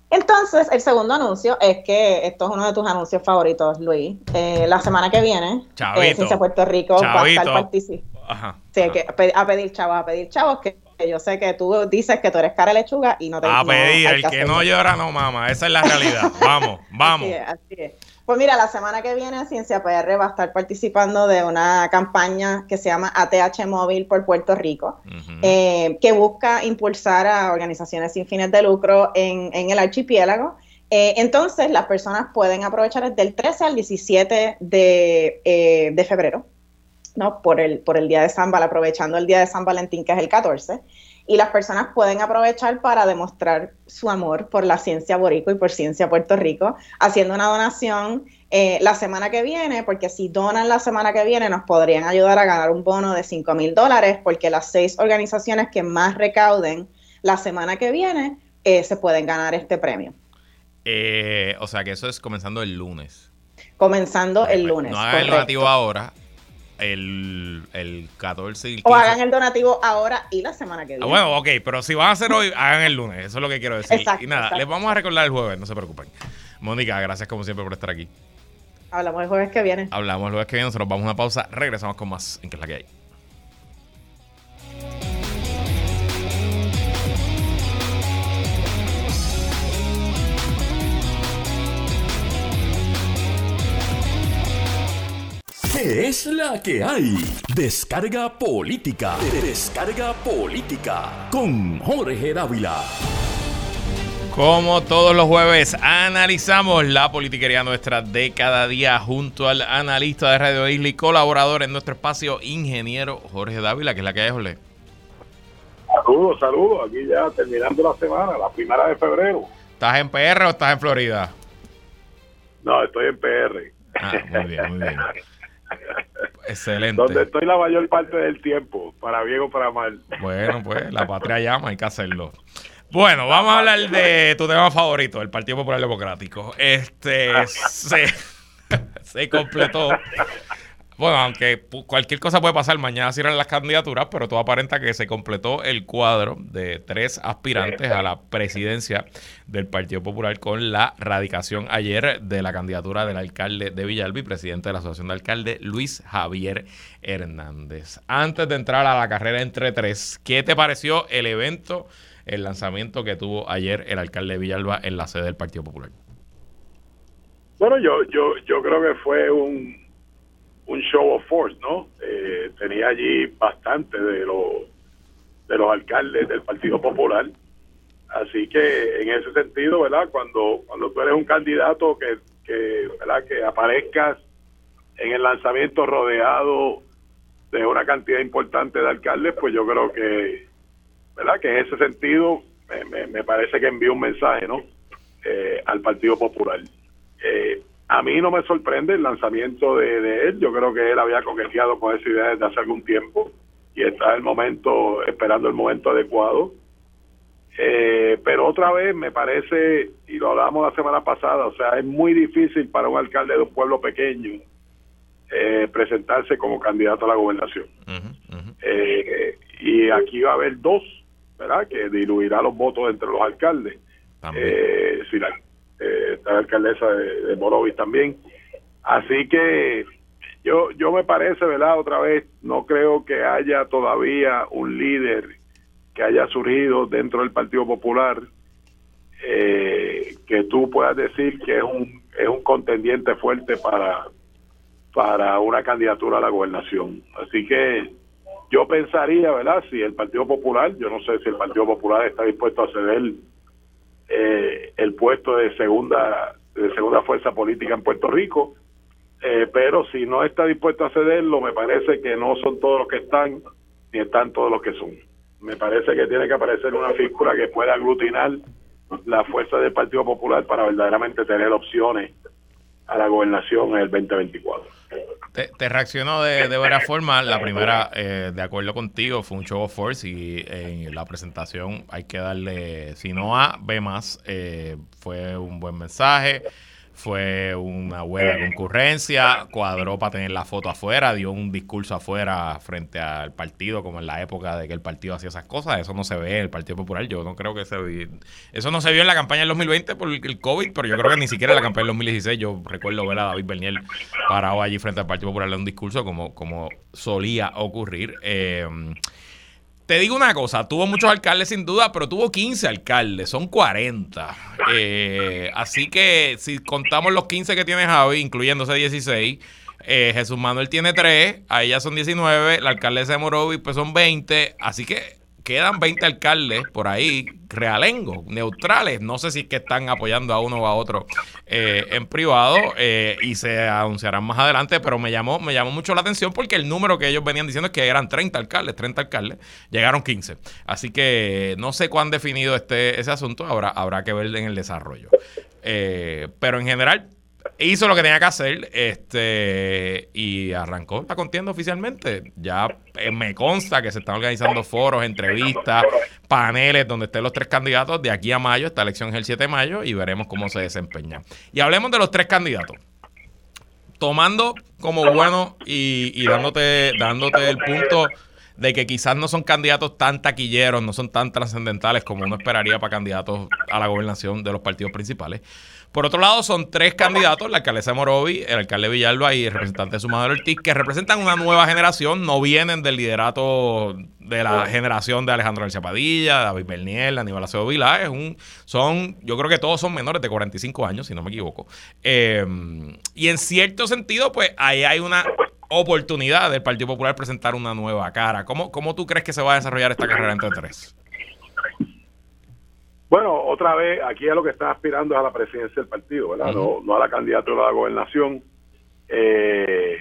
Entonces, el segundo anuncio es que esto es uno de tus anuncios favoritos, Luis. Eh, la semana que viene, eh, Ciencia Puerto Rico va a estar participando. Sí, que a pedir chavos, a pedir chavos, que yo sé que tú dices que tú eres cara lechuga y no te A pedir, el que, no llora no mama, esa es la realidad. vamos, vamos. así es. Pues mira, la semana que viene Ciencia PR va a estar participando de una campaña que se llama ATH Móvil por Puerto Rico, eh, que busca impulsar a organizaciones sin fines de lucro en, el archipiélago. Eh, entonces, las personas pueden aprovechar desde el 13 al 17 de, eh, de febrero, ¿no? Por el, por el día de San Valentín, aprovechando el día de San Valentín, que es el 14 y las personas pueden aprovechar para demostrar su amor por la ciencia borico y por ciencia Puerto Rico, haciendo una donación eh, la semana que viene, porque si donan la semana que viene nos podrían ayudar a ganar un bono de 5 mil dólares, porque las seis organizaciones que más recauden la semana que viene eh, se pueden ganar este premio. Eh, o sea que eso es comenzando el lunes. Comenzando el lunes. No hagan el donativo ahora, el, el 14 y el 15. O hagan el donativo ahora y la semana que viene. Ah, bueno, ok, pero si van a hacer hoy, hagan el lunes. Eso es lo que quiero decir. y nada, les vamos a recordar el jueves, no se preocupen. Mónica, gracias como siempre por estar aquí. Hablamos el jueves que viene. Hablamos el jueves que viene, nosotros vamos a una pausa, regresamos con más en que es la que hay. ¿Qué es la que hay? Descarga política. Descarga política. Con Jorge Dávila. Como todos los jueves, analizamos la politiquería nuestra de cada día junto al analista de Radio Isla y colaborador en nuestro espacio, ingeniero Jorge Dávila, que es la que hay, Jorge. Saludos, saludos. Aquí ya terminando la semana, la primera de febrero. ¿Estás en PR o estás en Florida? No, estoy en PR. Ah, muy bien, muy bien. Excelente. Donde estoy la mayor parte del tiempo, para bien o para mal. Bueno, pues la patria llama, hay que hacerlo. Bueno, vamos a hablar de tu tema favorito, el Partido Popular Democrático. Este se, se completó bueno, aunque cualquier cosa puede pasar, mañana cierran las candidaturas, pero todo aparenta que se completó el cuadro de tres aspirantes a la presidencia del Partido Popular con la radicación ayer de la candidatura del alcalde de Villalba y presidente de la Asociación de Alcaldes, Luis Javier Hernández. Antes de entrar a la carrera entre tres, ¿qué te pareció el evento, el lanzamiento que tuvo ayer el alcalde de Villalba en la sede del Partido Popular? Bueno, yo, yo, yo creo que fue un un show of force, ¿no? Eh, tenía allí bastante de los de los alcaldes del Partido Popular. Así que en ese sentido, ¿verdad? Cuando cuando tú eres un candidato que, que ¿verdad? que aparezcas en el lanzamiento rodeado de una cantidad importante de alcaldes, pues yo creo que, ¿verdad? Que en ese sentido me, me, parece que envió un mensaje, ¿no? Eh, al Partido Popular. Eh, a mí no me sorprende el lanzamiento de, él. Yo creo que él había coqueteado con esa idea desde hace algún tiempo y está el momento, esperando el momento adecuado. Eh, pero otra vez me parece, y lo hablamos la semana pasada, o sea, es muy difícil para un alcalde de un pueblo pequeño eh, presentarse como candidato a la gobernación. Eh, y aquí va a haber dos, ¿verdad? Que diluirá los votos entre los alcaldes. si la, eh, la alcaldesa de, de Morovis también. Así que yo, yo me parece, ¿verdad? Otra vez, no creo que haya todavía un líder que haya surgido dentro del Partido Popular eh, que tú puedas decir que es un, es un contendiente fuerte para, para una candidatura a la gobernación. Así que yo pensaría, ¿verdad? Si el Partido Popular, yo no sé si el Partido Popular está dispuesto a ceder eh, el puesto de segunda de segunda fuerza política en Puerto Rico, eh, pero si no está dispuesto a cederlo, me parece que no son todos los que están, ni están todos los que son. Me parece que tiene que aparecer una figura que pueda aglutinar la fuerza del Partido Popular para verdaderamente tener opciones a la gobernación en el 2024. Te, reaccionó de, de varias formas. La primera, eh, de acuerdo contigo, fue un show of force y en la presentación hay que darle, si no A, B más. Eh, fue un buen mensaje fue una buena concurrencia, cuadró para tener la foto afuera, dio un discurso afuera frente al partido, como en la época de que el partido hacía esas cosas. Eso no se ve en el Partido Popular. Yo no creo que se vio. Eso no se vio en la campaña del 2020 por el COVID, pero yo creo que ni siquiera en la campaña del 2016. Yo recuerdo ver a David Bernier parado allí frente al Partido Popular en un discurso como, como solía ocurrir. Eh, te digo una cosa, tuvo muchos alcaldes sin duda, pero tuvo 15 alcaldes, son 40. Eh, así que si contamos los 15 que tiene Javi, incluyéndose 16, eh, Jesús Manuel tiene 3, ahí ya son 19, la alcaldesa de Morovis pues son 20, así que quedan 20 alcaldes por ahí, realengos, neutrales. No sé si es que están apoyando a uno o a otro eh, en privado eh, y se anunciarán más adelante, pero me llamó, me llamó mucho la atención porque el número que ellos venían diciendo es que eran 30 alcaldes, 30 alcaldes, llegaron 15. Así que no sé cuán definido esté ese asunto, habrá, habrá que ver en el desarrollo. Eh, pero en general, hizo lo que tenía que hacer este y arrancó la contienda oficialmente. Ya eh, me consta que se están organizando foros, entrevistas, paneles donde estén los tres candidatos de aquí a mayo. Esta elección es el 7 de mayo y veremos cómo se desempeña. Y hablemos de los tres candidatos. Tomando como bueno y, y dándote, dándote el punto de que quizás no son candidatos tan taquilleros, no son tan trascendentales como uno esperaría para candidatos a la gobernación de los partidos principales. Por otro lado, son tres candidatos, la alcaldesa Morovi, el alcalde Villalba y el representante Sumadero Ortiz, que representan una nueva generación, no vienen del liderato de la generación de Alejandro García Padilla, David Bernier, Aníbal Acevedo Vilá, es un, son, yo creo que todos son menores de 45 años, si no me equivoco. Em, y en cierto sentido, pues ahí hay una oportunidad del Partido Popular presentar una nueva cara. ¿Cómo, cómo tú crees que se va a desarrollar esta carrera entre tres? Bueno, otra vez, aquí a lo que está aspirando es a la presidencia del partido, ¿verdad? no, no a la candidatura a la gobernación. Eh,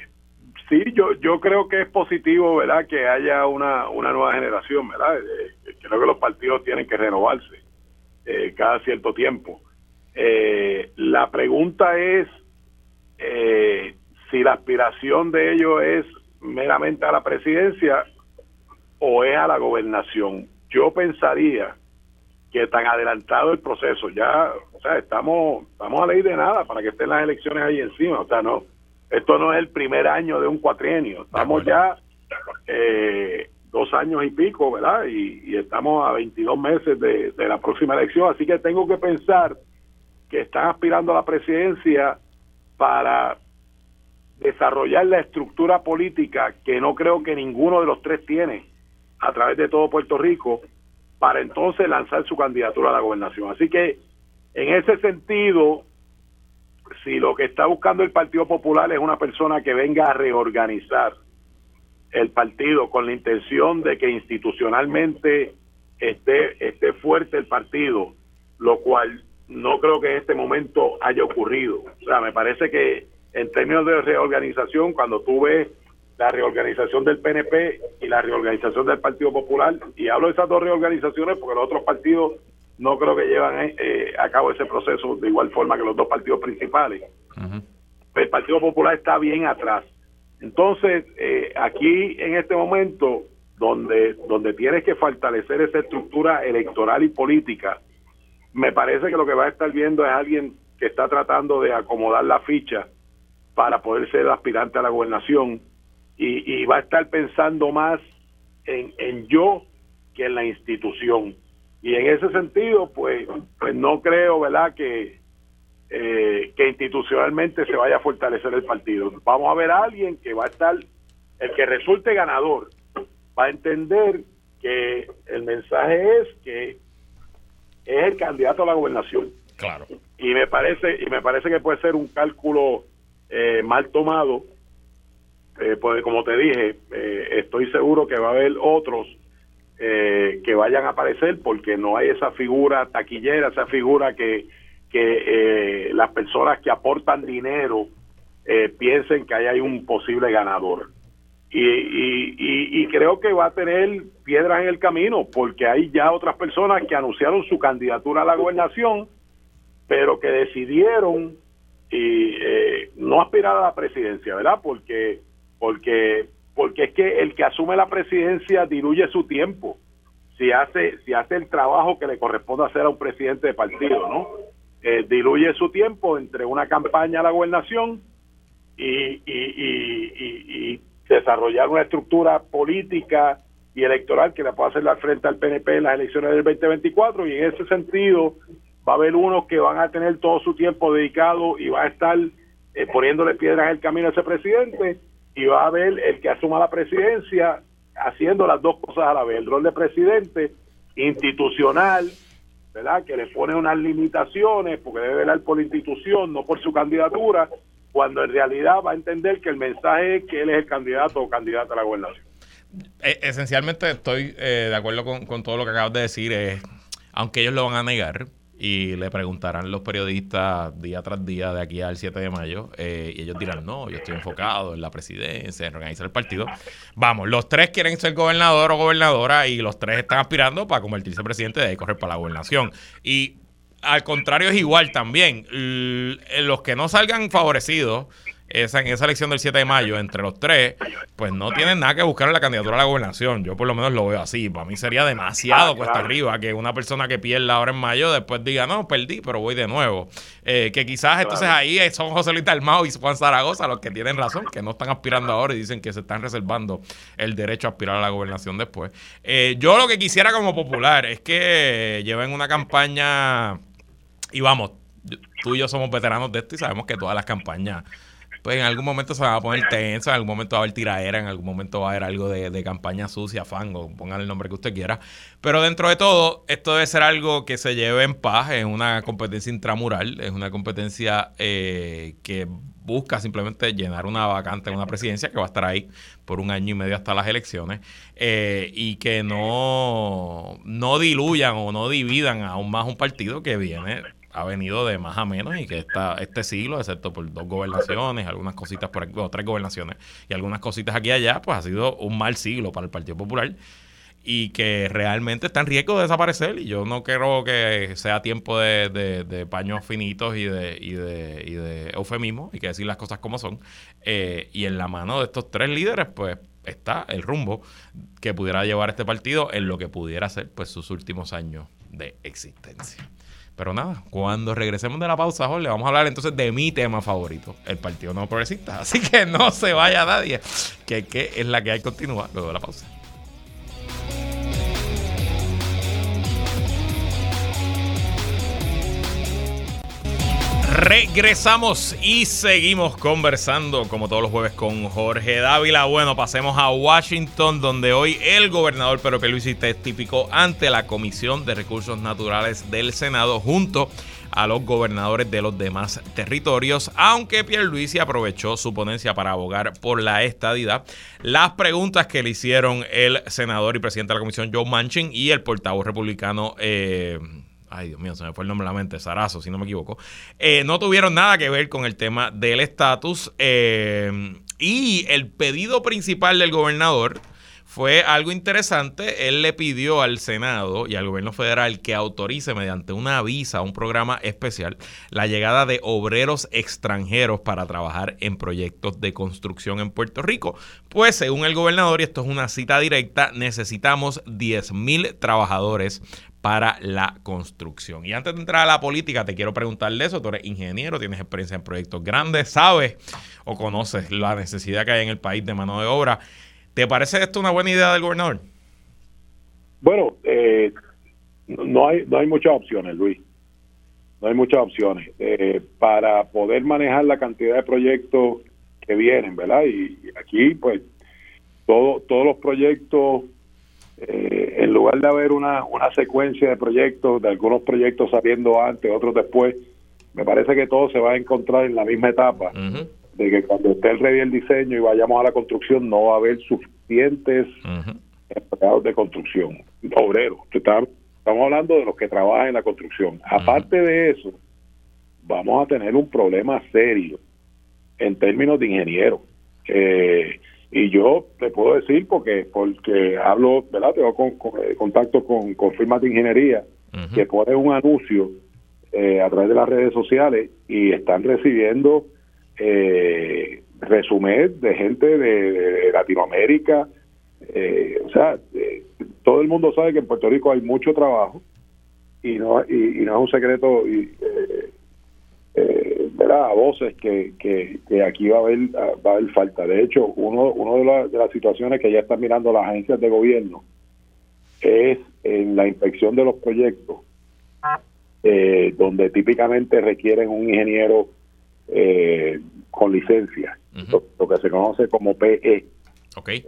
sí, yo yo creo que es positivo, ¿verdad? Que haya una, una nueva generación, ¿verdad? Eh, creo que los partidos tienen que renovarse eh, cada cierto tiempo. Eh, la pregunta es si la aspiración de ellos es meramente a la presidencia o es a la gobernación. Yo pensaría que tan adelantado el proceso, ya, o sea, estamos, estamos a ley de nada para que estén las elecciones ahí encima, o sea, no, esto no es el primer año de un cuatrienio, estamos ya eh, dos años y pico, ¿verdad? Y, estamos a 22 meses de, de la próxima elección, así que tengo que pensar que están aspirando a la presidencia para desarrollar la estructura política que no creo que ninguno de los tres tiene a través de todo Puerto Rico para entonces lanzar su candidatura a la gobernación. Así que en ese sentido, si lo que está buscando el Partido Popular es una persona que venga a reorganizar el partido con la intención de que institucionalmente esté, esté fuerte el partido, lo cual no creo que en este momento haya ocurrido. O sea, me parece que en términos de reorganización, cuando tú ves la reorganización del PNP y la reorganización del Partido Popular. Y hablo de esas dos reorganizaciones porque los otros partidos no creo que llevan eh, a cabo ese proceso de igual forma que los dos partidos principales. El Partido Popular está bien atrás. Entonces, eh, aquí en este momento, donde, donde tienes que fortalecer esa estructura electoral y política, me parece que lo que va a estar viendo es alguien que está tratando de acomodar la ficha para poder ser aspirante a la gobernación y, va a estar pensando más en, en yo que en la institución. Y en ese sentido, pues, pues no creo, ¿verdad?, que, eh, que institucionalmente se vaya a fortalecer el partido. Vamos a ver a alguien que va a estar, el que resulte ganador, va a entender que el mensaje es que es el candidato a la gobernación. Claro. Y me parece, y me parece que puede ser un cálculo eh, mal tomado eh, pues como te dije, eh, estoy seguro que va a haber otros eh, que vayan a aparecer porque no hay esa figura taquillera, esa figura que, que las personas que aportan dinero piensen que ahí hay un posible ganador. Y, y, y, creo que va a tener piedras en el camino porque hay ya otras personas que anunciaron su candidatura a la gobernación, pero que decidieron y no aspirar a la presidencia, ¿verdad? Porque porque porque es que el que asume la presidencia diluye su tiempo. Si hace si hace el trabajo que le corresponde hacer a un presidente de partido, ¿no? Eh, diluye su tiempo entre una campaña a la gobernación y, y, desarrollar una estructura política y electoral que le pueda hacer la frente al PNP en las elecciones del 2024 y en ese sentido va a haber unos que van a tener todo su tiempo dedicado y va a estar eh, poniéndole piedras en el camino a ese presidente y va a haber el que asuma la presidencia haciendo las dos cosas a la vez, el rol de presidente institucional, ¿verdad? Que le pone unas limitaciones porque debe velar por la institución, no por su candidatura, cuando en realidad va a entender que el mensaje es que él es el candidato o candidata a la gobernación. E, esencialmente estoy eh, de acuerdo con, con, todo lo que acabas de decir, eh, aunque ellos lo van a negar, y le preguntarán los periodistas día tras día de aquí al 7 de mayo eh, y ellos dirán, no, yo estoy enfocado en la presidencia, en organizar el partido. Vamos, los tres quieren ser gobernador o gobernadora y los tres están aspirando para convertirse en presidente de ahí correr para la gobernación. Y al contrario es igual también. Los que no salgan favorecidos esa, en esa elección del 7 de mayo, entre los tres, pues no tienen nada que buscar en la candidatura a la gobernación. Yo por lo menos lo veo así. Para mí sería demasiado ah, cuesta arriba que una persona que pierda ahora en mayo después diga, no, perdí, pero voy de nuevo. Eh, que quizás entonces ahí son José Luis Dalmao y Juan Zaragoza los que tienen razón, que no están aspirando ahora y dicen que se están reservando el derecho a aspirar a la gobernación después. Eh, yo lo que quisiera como popular es que lleven una campaña y vamos, tú y yo somos veteranos de esto y sabemos que todas las campañas pues en algún momento se van a poner tenso, en algún momento va a haber tiraera, en algún momento va a haber algo de, campaña sucia, fango, pongan el nombre que usted quiera. Pero dentro de todo, esto debe ser algo que se lleve en paz, es una competencia intramural, es una competencia eh, que busca simplemente llenar una vacante en una presidencia que va a estar ahí por un año y medio hasta las elecciones eh, y que no, no diluyan o no dividan aún más un partido que viene ha venido de más a menos y que esta, este siglo, excepto por dos gobernaciones, algunas cositas por aquí, o tres gobernaciones y algunas cositas aquí y allá, pues ha sido un mal siglo para el Partido Popular y que realmente está en riesgo de desaparecer y yo no creo que sea tiempo de, paños finitos y de, y de, y de eufemismo, hay que decir las cosas como son. Eh, y en la mano de estos tres líderes, pues está el rumbo que pudiera llevar este partido en lo que pudiera ser pues sus últimos años de existencia. Pero nada, cuando regresemos de la pausa, Jorge, vamos a hablar entonces de mi tema favorito, el Partido No Progresista. Así que no se vaya nadie, que, que es la que hay que continuar luego de la pausa. Regresamos y seguimos conversando como todos los jueves con Jorge Dávila. Bueno, pasemos a Washington donde hoy el gobernador Pedro Pierluisi testificó ante la Comisión de Recursos Naturales del Senado junto a los gobernadores de los demás territorios, aunque Pierluisi aprovechó su ponencia para abogar por la estadidad. Las preguntas que le hicieron el senador y presidente de la comisión Joe Manchin y el portavoz republicano eh, ay Dios mío, se me fue el nombre de la mente, Sarazo, si no me equivoco, eh, no tuvieron nada que ver con el tema del estatus. Eh, y el pedido principal del gobernador fue algo interesante. Él le pidió al Senado y al gobierno federal que autorice mediante una visa, un programa especial, la llegada de obreros extranjeros para trabajar en proyectos de construcción en Puerto Rico. Pues según el gobernador, y esto es una cita directa, necesitamos 10 mil trabajadores para la construcción. Y antes de entrar a la política, te quiero preguntarle eso. Tú eres ingeniero, tienes experiencia en proyectos grandes, sabes o conoces la necesidad que hay en el país de mano de obra. ¿Te parece esto una buena idea del gobernador? Bueno, eh, no, hay, no hay muchas opciones, Luis. No hay muchas opciones. Eh, para poder manejar la cantidad de proyectos que vienen, ¿verdad? Y, aquí, pues, todo, todos los proyectos eh, en lugar de haber una, una secuencia de proyectos, de algunos proyectos saliendo antes, otros después, me parece que todo se va a encontrar en la misma etapa, de que cuando esté el ready el diseño y vayamos a la construcción no va a haber suficientes empleados de construcción, obreros. Estamos, hablando de los que trabajan en la construcción. Aparte de eso, vamos a tener un problema serio en términos de ingenieros. Eh, y yo te puedo decir porque porque hablo, ¿verdad? Tengo con, eh, contacto con, con, firmas de ingeniería que ponen un anuncio eh, a través de las redes sociales y están recibiendo eh, de gente de, Latinoamérica. Eh, o sea, todo el mundo sabe que en Puerto Rico hay mucho trabajo y no, y, no es un secreto. Y, a voces que, que, aquí va a haber va a haber falta. De hecho uno uno de, las situaciones que ya están mirando las agencias de gobierno es en la inspección de los proyectos eh, donde típicamente requieren un ingeniero eh, con licencia lo, que se conoce como PE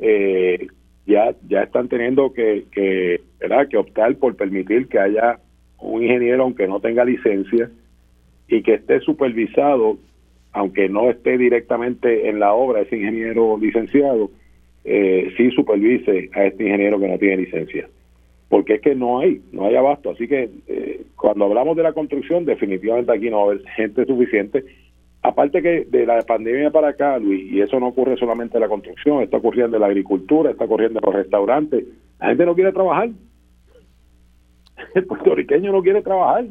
eh, ya ya están teniendo que que, ¿verdad? que optar por permitir que haya un ingeniero aunque no tenga licencia y que esté supervisado, aunque no esté directamente en la obra ese ingeniero licenciado, eh, sí supervise a este ingeniero que no tiene licencia. Porque es que no hay, no hay abasto. Así que eh, cuando hablamos de la construcción, definitivamente aquí no va a haber gente suficiente. Aparte que de la pandemia para acá, Luis, y eso no ocurre solamente en la construcción, está ocurriendo en la agricultura, está ocurriendo en los restaurantes. La gente no quiere trabajar. El puertorriqueño no quiere trabajar.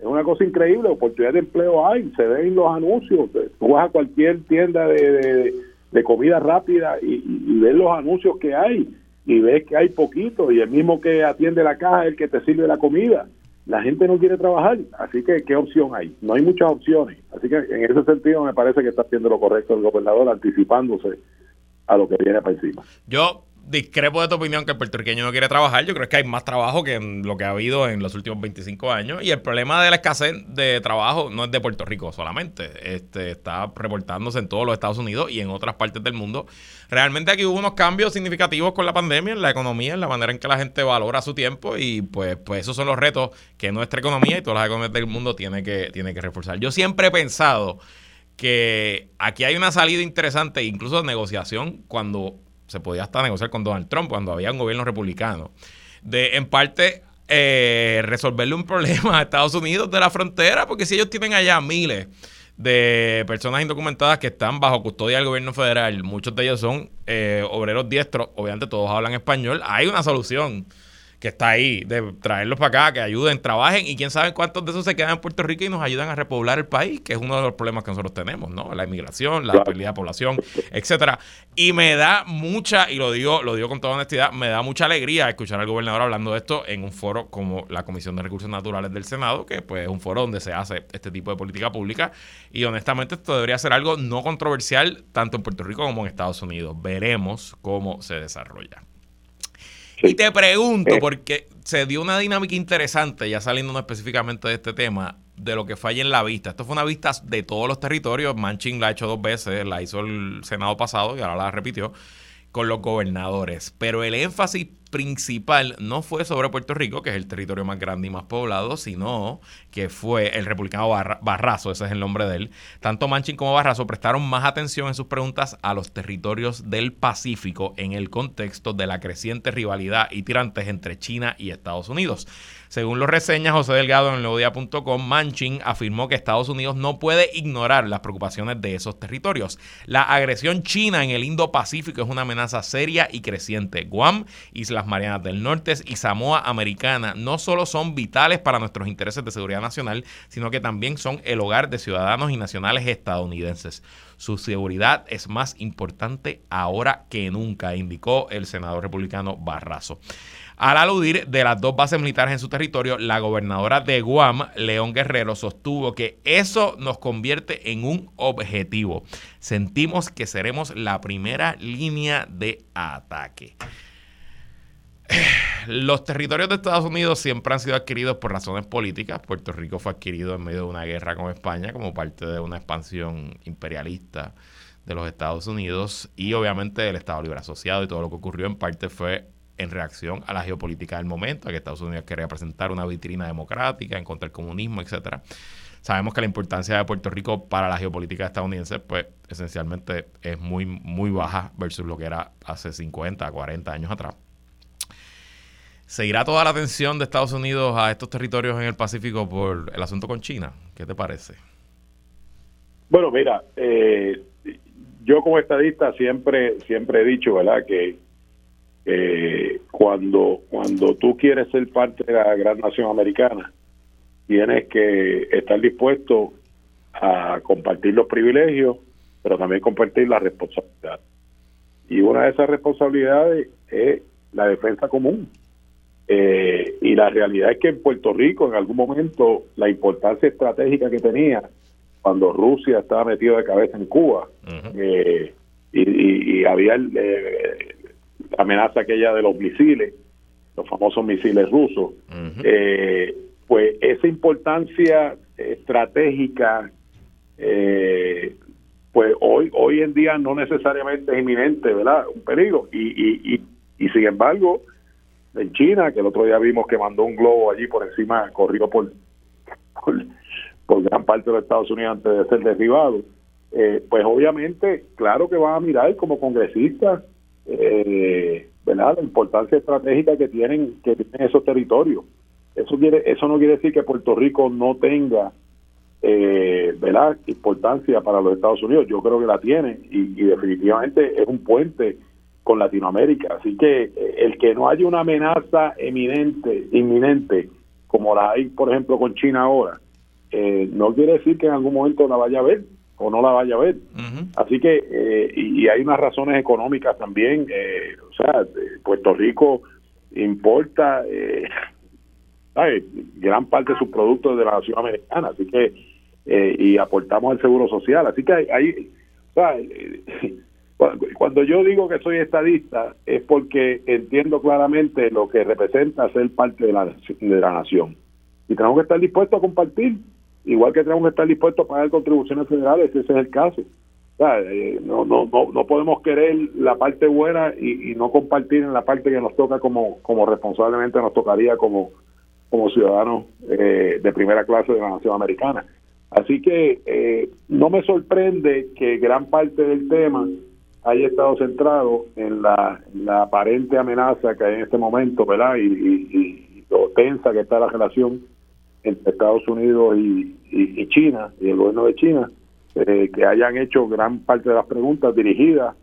Es una cosa increíble, oportunidades de empleo hay, se ven los anuncios. Tú vas a cualquier tienda de, de, comida rápida y, ves los anuncios que hay y ves que hay poquito y el mismo que atiende la caja es el que te sirve la comida. La gente no quiere trabajar, así que ¿qué opción hay? No hay muchas opciones. Así que en ese sentido me parece que está haciendo lo correcto el gobernador anticipándose a lo que viene para encima. Yo discrepo de tu opinión que el puertorriqueño no quiere trabajar. Yo creo que hay más trabajo que lo que ha habido en los últimos 25 años. Y el problema de la escasez de trabajo no es de Puerto Rico solamente. Este está reportándose en todos los Estados Unidos y en otras partes del mundo. Realmente aquí hubo unos cambios significativos con la pandemia en la economía, en la manera en que la gente valora su tiempo. Y pues, pues esos son los retos que nuestra economía y todas las economías del mundo tiene que, tiene que reforzar. Yo siempre he pensado que aquí hay una salida interesante, incluso de negociación, cuando se podía hasta negociar con Donald Trump cuando había un gobierno republicano, de en parte eh, resolverle un problema a Estados Unidos de la frontera, porque si ellos tienen allá miles de personas indocumentadas que están bajo custodia del gobierno federal, muchos de ellos son eh, obreros diestros, obviamente todos hablan español, hay una solución que está ahí, de traerlos para acá, que ayuden, trabajen y quién sabe cuántos de esos se quedan en Puerto Rico y nos ayudan a repoblar el país, que es uno de los problemas que nosotros tenemos, ¿no? La inmigración, la pérdida de población, etcétera. Y me da mucha, y lo digo, lo digo con toda honestidad, me da mucha alegría escuchar al gobernador hablando de esto en un foro como la Comisión de Recursos Naturales del Senado, que pues es un foro donde se hace este tipo de política pública. Y honestamente esto debería ser algo no controversial tanto en Puerto Rico como en Estados Unidos. Veremos cómo se desarrolla. Y te pregunto, porque se dio una dinámica interesante, ya saliendo específicamente de este tema, de lo que falla en la vista. Esto fue una vista de todos los territorios. Manchin la ha hecho dos veces, la hizo el Senado pasado y ahora la repitió con los gobernadores. Pero el énfasis principal no fue sobre Puerto Rico, que es el territorio más grande y más poblado, sino que fue el republicano Barrazo, ese es el nombre de él. Tanto Manchin como Barrazo prestaron más atención en sus preguntas a los territorios del Pacífico en el contexto de la creciente rivalidad y tirantes entre China y Estados Unidos. Según lo reseña José Delgado en leodia.com, Manchin afirmó que Estados Unidos no puede ignorar las preocupaciones de esos territorios. La agresión china en el Indo-Pacífico es una amenaza seria y creciente. Guam, Islas Marianas del Norte y Samoa Americana no solo son vitales para nuestros intereses de seguridad nacional, sino que también son el hogar de ciudadanos y nacionales estadounidenses. Su seguridad es más importante ahora que nunca, indicó el senador republicano Barrazo. Al aludir de las dos bases militares en su territorio, la gobernadora de Guam, León Guerrero, sostuvo que eso nos convierte en un objetivo. Sentimos que seremos la primera línea de ataque. Los territorios de Estados Unidos siempre han sido adquiridos por razones políticas. Puerto Rico fue adquirido en medio de una guerra con España como parte de una expansión imperialista de los Estados Unidos y obviamente el Estado Libre Asociado y todo lo que ocurrió en parte fue en reacción a la geopolítica del momento, a que Estados Unidos quería presentar una vitrina democrática en contra del comunismo, etcétera. sabemos que la importancia de Puerto Rico para la geopolítica estadounidense, pues esencialmente es muy, muy baja versus lo que era hace 50, 40 años atrás. ¿Seguirá toda la atención de Estados Unidos a estos territorios en el Pacífico por el asunto con China? ¿Qué te parece? Bueno, mira, eh, yo como estadista siempre siempre he dicho, ¿verdad? Que cuando cuando tú quieres ser parte de la gran nación americana, tienes que estar dispuesto a compartir los privilegios, pero también compartir la responsabilidad. Y una de esas responsabilidades es la defensa común. Eh, y la realidad es que en Puerto Rico, en algún momento, la importancia estratégica que tenía cuando Rusia estaba metido de cabeza en Cuba eh, y, había eh, la amenaza aquella de los misiles, los famosos misiles rusos, pues esa importancia estratégica, pues hoy hoy en día no necesariamente es inminente, ¿verdad? Un peligro. Y, y, y, y sin embargo, en China, que el otro día vimos que mandó un globo allí por encima, corrió por, por, gran parte de los Estados Unidos antes de ser derribado, eh, pues obviamente, claro que van a mirar como congresistas, eh, ¿verdad? La importancia estratégica que tienen, que tienen esos territorios. Eso quiere, eso no quiere decir que Puerto Rico no tenga, eh, ¿verdad? Importancia para los Estados Unidos. Yo creo que la tiene y, y definitivamente es un puente con Latinoamérica. Así que eh, el que no haya una amenaza eminente, inminente, como la hay, por ejemplo, con China ahora, eh, no quiere decir que en algún momento la vaya a ver o no la vaya a ver. Así que, eh, y, hay unas razones económicas también. o sea, Puerto Rico importa gran parte de sus productos de la nación americana, así que, y aportamos al seguro social. Así que hay, hay o sea, cuando yo digo que soy estadista es porque entiendo claramente lo que representa ser parte de la, de la nación. Y tenemos que estar dispuestos a compartir, igual que tenemos que estar dispuestos a pagar contribuciones federales, ese es el caso. Eh, no, no, no, no podemos querer la parte buena y, no compartir en la parte que nos toca como, como responsablemente nos tocaría como, como ciudadanos eh, de primera clase de la nación americana. Así que eh, no me sorprende que gran parte del tema haya estado centrado en la, aparente amenaza que hay en este momento, ¿verdad? Y, lo tensa que está la relación entre Estados Unidos y, China, y el gobierno de China, eh, que hayan hecho gran parte de las preguntas dirigidas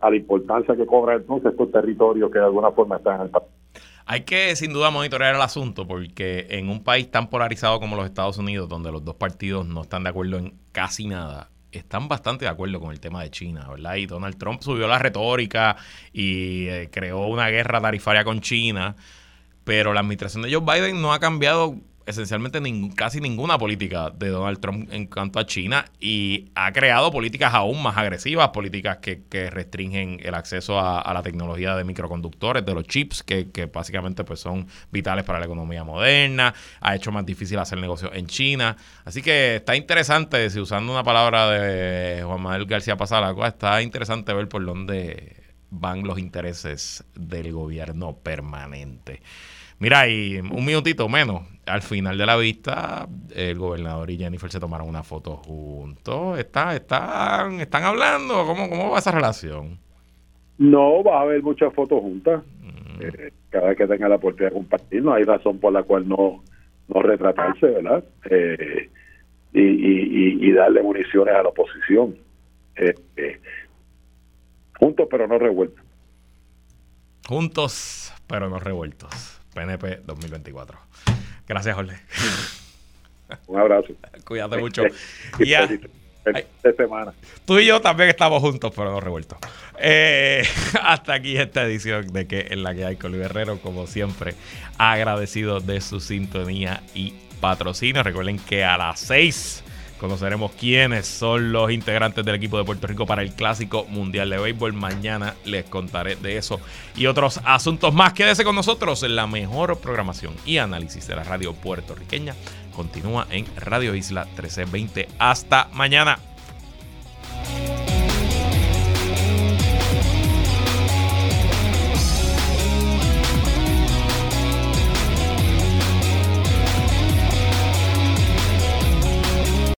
a la importancia que cobra entonces estos territorios que de alguna forma están en el país. Hay que sin duda monitorear el asunto porque en un país tan polarizado como los Estados Unidos, donde los dos partidos no están de acuerdo en casi nada, están bastante de acuerdo con el tema de China, ¿verdad? Y Donald Trump subió la retórica y eh, creó una guerra tarifaria con China, pero la administración de Joe Biden no ha cambiado esencialmente casi ninguna política de Donald Trump en cuanto a China y ha creado políticas aún más agresivas, políticas que, restringen el acceso a, la tecnología de microconductores, de los chips, que, básicamente pues son vitales para la economía moderna, ha hecho más difícil hacer negocios en China. Así que está interesante, si usando una palabra de Juan Manuel García Pasalaco, está interesante ver por dónde van los intereses del gobierno permanente. Mira, y un minutito menos, al final de la vista, el gobernador y Jennifer se tomaron una foto juntos. ¿Está, están, ¿Están hablando? ¿Cómo, ¿Cómo va esa relación? No, va a haber muchas fotos juntas. Mm. Eh, cada vez que tenga la oportunidad de compartir, no hay razón por la cual no, no retratarse, ¿verdad? Eh, y, y, y, darle municiones a la oposición. Eh, juntos pero no revueltos. Juntos pero no revueltos. PNP 2024. Gracias, Jorge. Un abrazo. Cuídate mucho. ya. semana. Tú y yo también estamos juntos, pero no revueltos. Eh, hasta aquí esta edición de que en la que hay con Luis Herrero, como siempre, agradecido de su sintonía y patrocinio. Recuerden que a las 6 Conoceremos quiénes son los integrantes del equipo de Puerto Rico para el Clásico Mundial de Béisbol. Mañana les contaré de eso y otros asuntos más. Quédese con nosotros. La mejor programación y análisis de la radio puertorriqueña continúa en Radio Isla 1320. Hasta mañana.